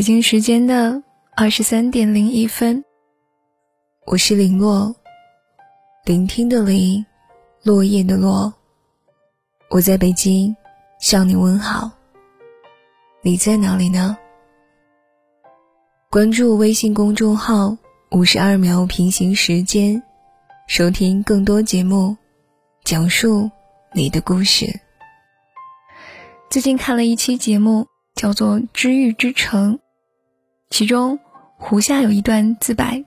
北京时间的二十三点零一分，我是林落，聆听的林，落叶的落。我在北京向你问好，你在哪里呢？关注微信公众号“五十二秒平行时间”，收听更多节目，讲述你的故事。最近看了一期节目。叫做《知遇之城》，其中胡夏有一段自白，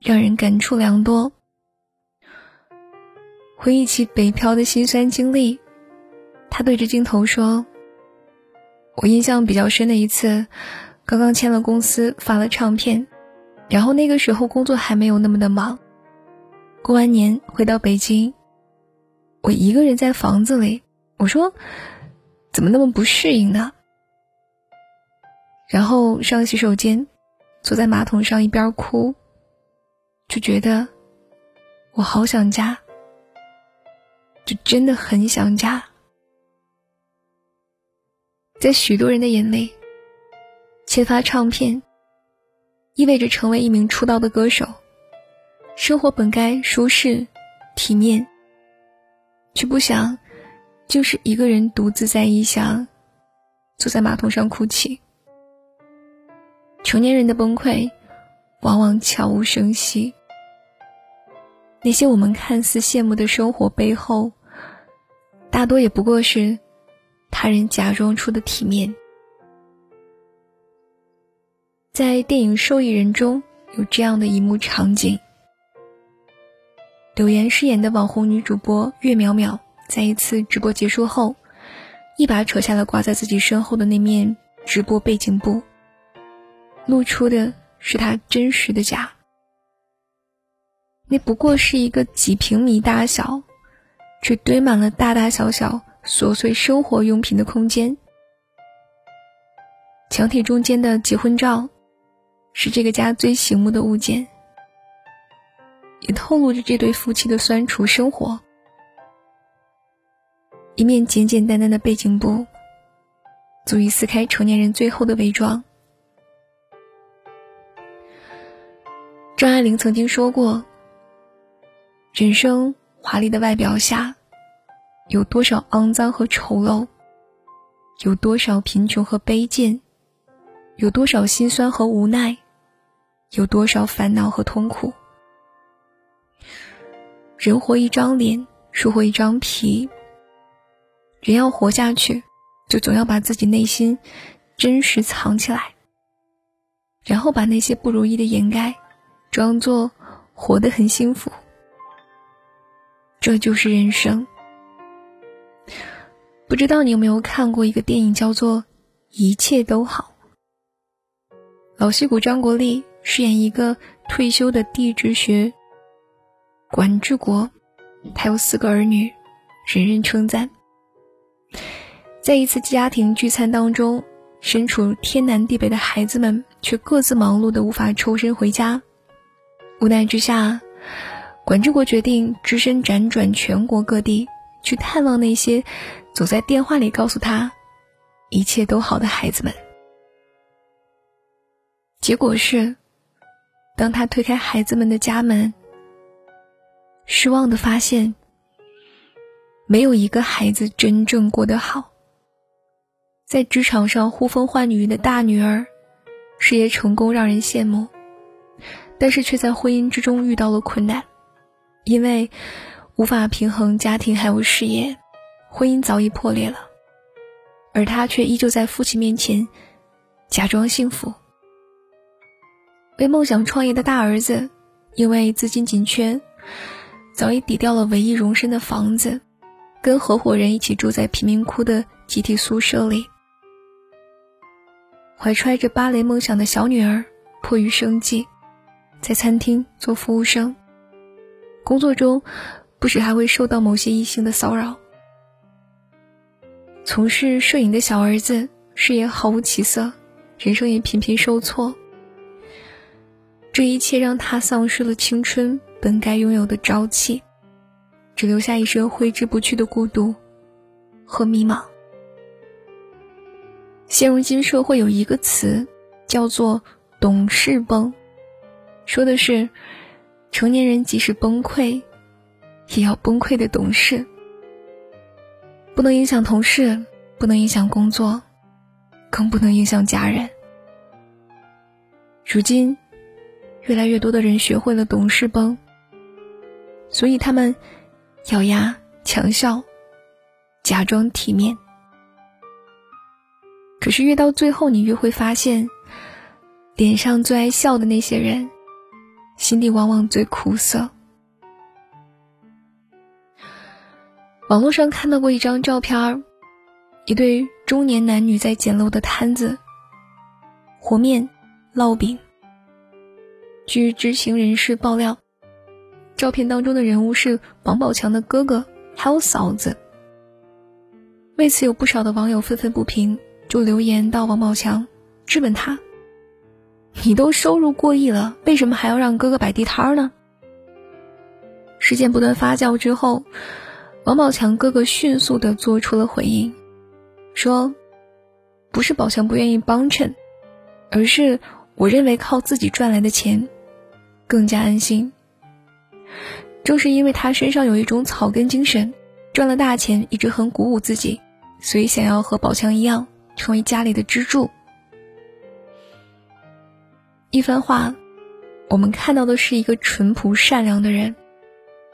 让人感触良多。回忆起北漂的辛酸经历，他对着镜头说：“我印象比较深的一次，刚刚签了公司，发了唱片，然后那个时候工作还没有那么的忙。过完年回到北京，我一个人在房子里，我说怎么那么不适应呢？”然后上洗手间，坐在马桶上一边哭，就觉得我好想家，就真的很想家。在许多人的眼里，签发唱片意味着成为一名出道的歌手，生活本该舒适、体面，却不想就是一个人独自在异乡，坐在马桶上哭泣。成年人的崩溃，往往悄无声息。那些我们看似羡慕的生活背后，大多也不过是他人假装出的体面。在电影《受益人》中有这样的一幕场景：柳岩饰演的网红女主播岳淼淼，在一次直播结束后，一把扯下了挂在自己身后的那面直播背景布。露出的是他真实的家，那不过是一个几平米大小，却堆满了大大小小琐碎生活用品的空间。墙体中间的结婚照，是这个家最醒目的物件，也透露着这对夫妻的酸楚生活。一面简简单单的背景布，足以撕开成年人最后的伪装。张爱玲曾经说过：“人生华丽的外表下，有多少肮脏和丑陋？有多少贫穷和卑贱？有多少心酸和无奈？有多少烦恼和痛苦？人活一张脸，树活一张皮。人要活下去，就总要把自己内心真实藏起来，然后把那些不如意的掩盖。”装作活得很幸福，这就是人生。不知道你有没有看过一个电影，叫做《一切都好》。老戏骨张国立饰演一个退休的地质学管治国，他有四个儿女，人人称赞。在一次家庭聚餐当中，身处天南地北的孩子们却各自忙碌的无法抽身回家。无奈之下，管志国决定只身辗转全国各地，去探望那些总在电话里告诉他一切都好的孩子们。结果是，当他推开孩子们的家门，失望的发现，没有一个孩子真正过得好。在职场上呼风唤雨的大女儿，事业成功让人羡慕。但是却在婚姻之中遇到了困难，因为无法平衡家庭还有事业，婚姻早已破裂了，而他却依旧在父亲面前假装幸福。为梦想创业的大儿子，因为资金紧缺，早已抵掉了唯一容身的房子，跟合伙人一起住在贫民窟的集体宿舍里。怀揣着芭蕾梦想的小女儿，迫于生计。在餐厅做服务生，工作中不时还会受到某些异性的骚扰。从事摄影的小儿子事业毫无起色，人生也频频受挫。这一切让他丧失了青春本该拥有的朝气，只留下一身挥之不去的孤独和迷茫。现如今社会有一个词叫做“懂事崩”，说的是成年人即使崩溃，也要崩溃的懂事，不能影响同事，不能影响工作，更不能影响家人。如今，越来越多的人学会了懂事崩，所以他们咬牙强笑，假装体面。可是越到最后，你越会发现，脸上最爱笑的那些人，心里往往最苦涩。网络上看到过一张照片一对中年男女在简陋的摊子和面、烙饼。据知情人士爆料，照片当中的人物是王宝强的哥哥还有嫂子。为此，有不少的网友愤愤不平。就留言到王宝强，质问他：“你都收入过亿了，为什么还要让哥哥摆地摊呢？”事件不断发酵之后，王宝强哥哥迅速的做出了回应，说：“不是宝强不愿意帮衬，而是我认为靠自己赚来的钱更加安心。正是因为他身上有一种草根精神，赚了大钱一直很鼓舞自己，所以想要和宝强一样。”成为家里的支柱。一番话，我们看到的是一个淳朴善良的人，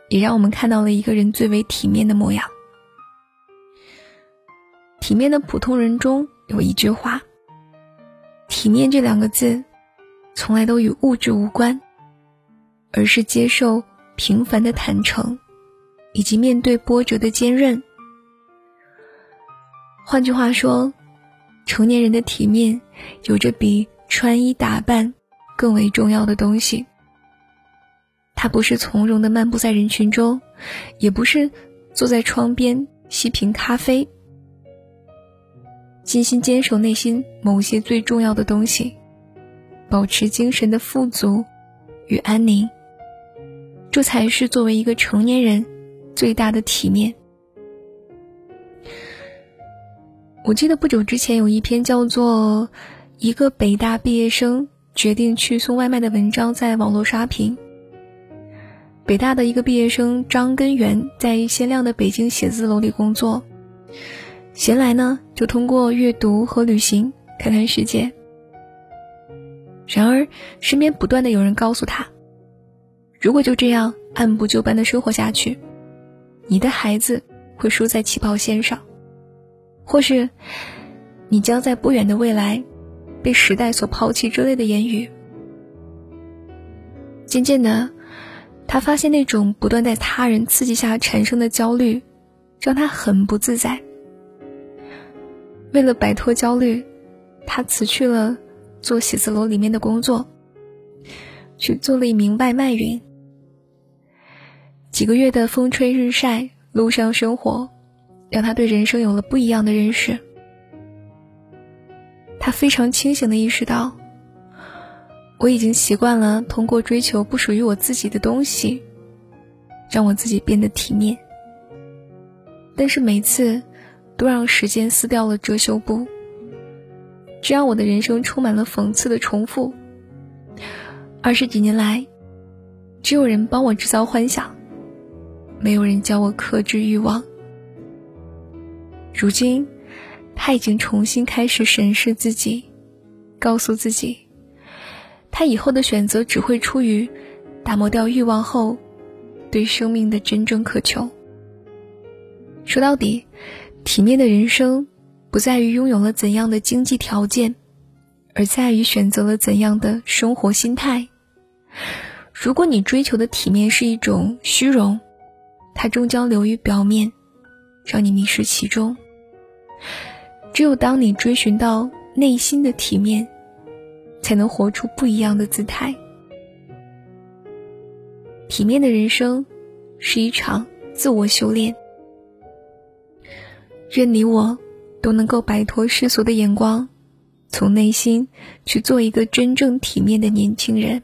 也让我们看到了一个人最为体面的模样。体面的普通人中有一句话：“体面这两个字，从来都与物质无关，而是接受平凡的坦诚，以及面对波折的坚韧。”换句话说。成年人的体面，有着比穿衣打扮更为重要的东西。他不是从容的漫步在人群中，也不是坐在窗边细品咖啡，精心坚守内心某些最重要的东西，保持精神的富足与安宁。这才是作为一个成年人最大的体面。我记得不久之前有一篇叫做《一个北大毕业生决定去送外卖》的文章在网络刷屏。北大的一个毕业生张根源在鲜亮的北京写字楼里工作，闲来呢就通过阅读和旅行看看世界。然而，身边不断的有人告诉他，如果就这样按部就班的生活下去，你的孩子会输在起跑线上。或是，你将在不远的未来被时代所抛弃之类的言语。渐渐的，他发现那种不断在他人刺激下产生的焦虑，让他很不自在。为了摆脱焦虑，他辞去了做写字楼里面的工作，去做了一名外卖员。几个月的风吹日晒，路上生活。让他对人生有了不一样的认识。他非常清醒的意识到，我已经习惯了通过追求不属于我自己的东西，让我自己变得体面。但是每次，都让时间撕掉了遮羞布，这让我的人生充满了讽刺的重复。二十几年来，只有人帮我制造幻想，没有人教我克制欲望。如今，他已经重新开始审视自己，告诉自己，他以后的选择只会出于打磨掉欲望后对生命的真正渴求。说到底，体面的人生不在于拥有了怎样的经济条件，而在于选择了怎样的生活心态。如果你追求的体面是一种虚荣，它终将流于表面，让你迷失其中。只有当你追寻到内心的体面，才能活出不一样的姿态。体面的人生，是一场自我修炼。愿你我都能够摆脱世俗的眼光，从内心去做一个真正体面的年轻人。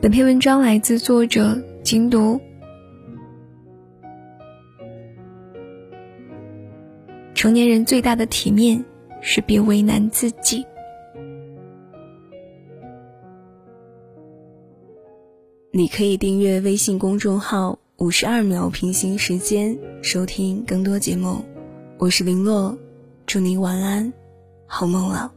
本篇文章来自作者金读。成年人最大的体面是别为难自己。你可以订阅微信公众号“五十二秒平行时间”，收听更多节目。我是林洛，祝您晚安，好梦了。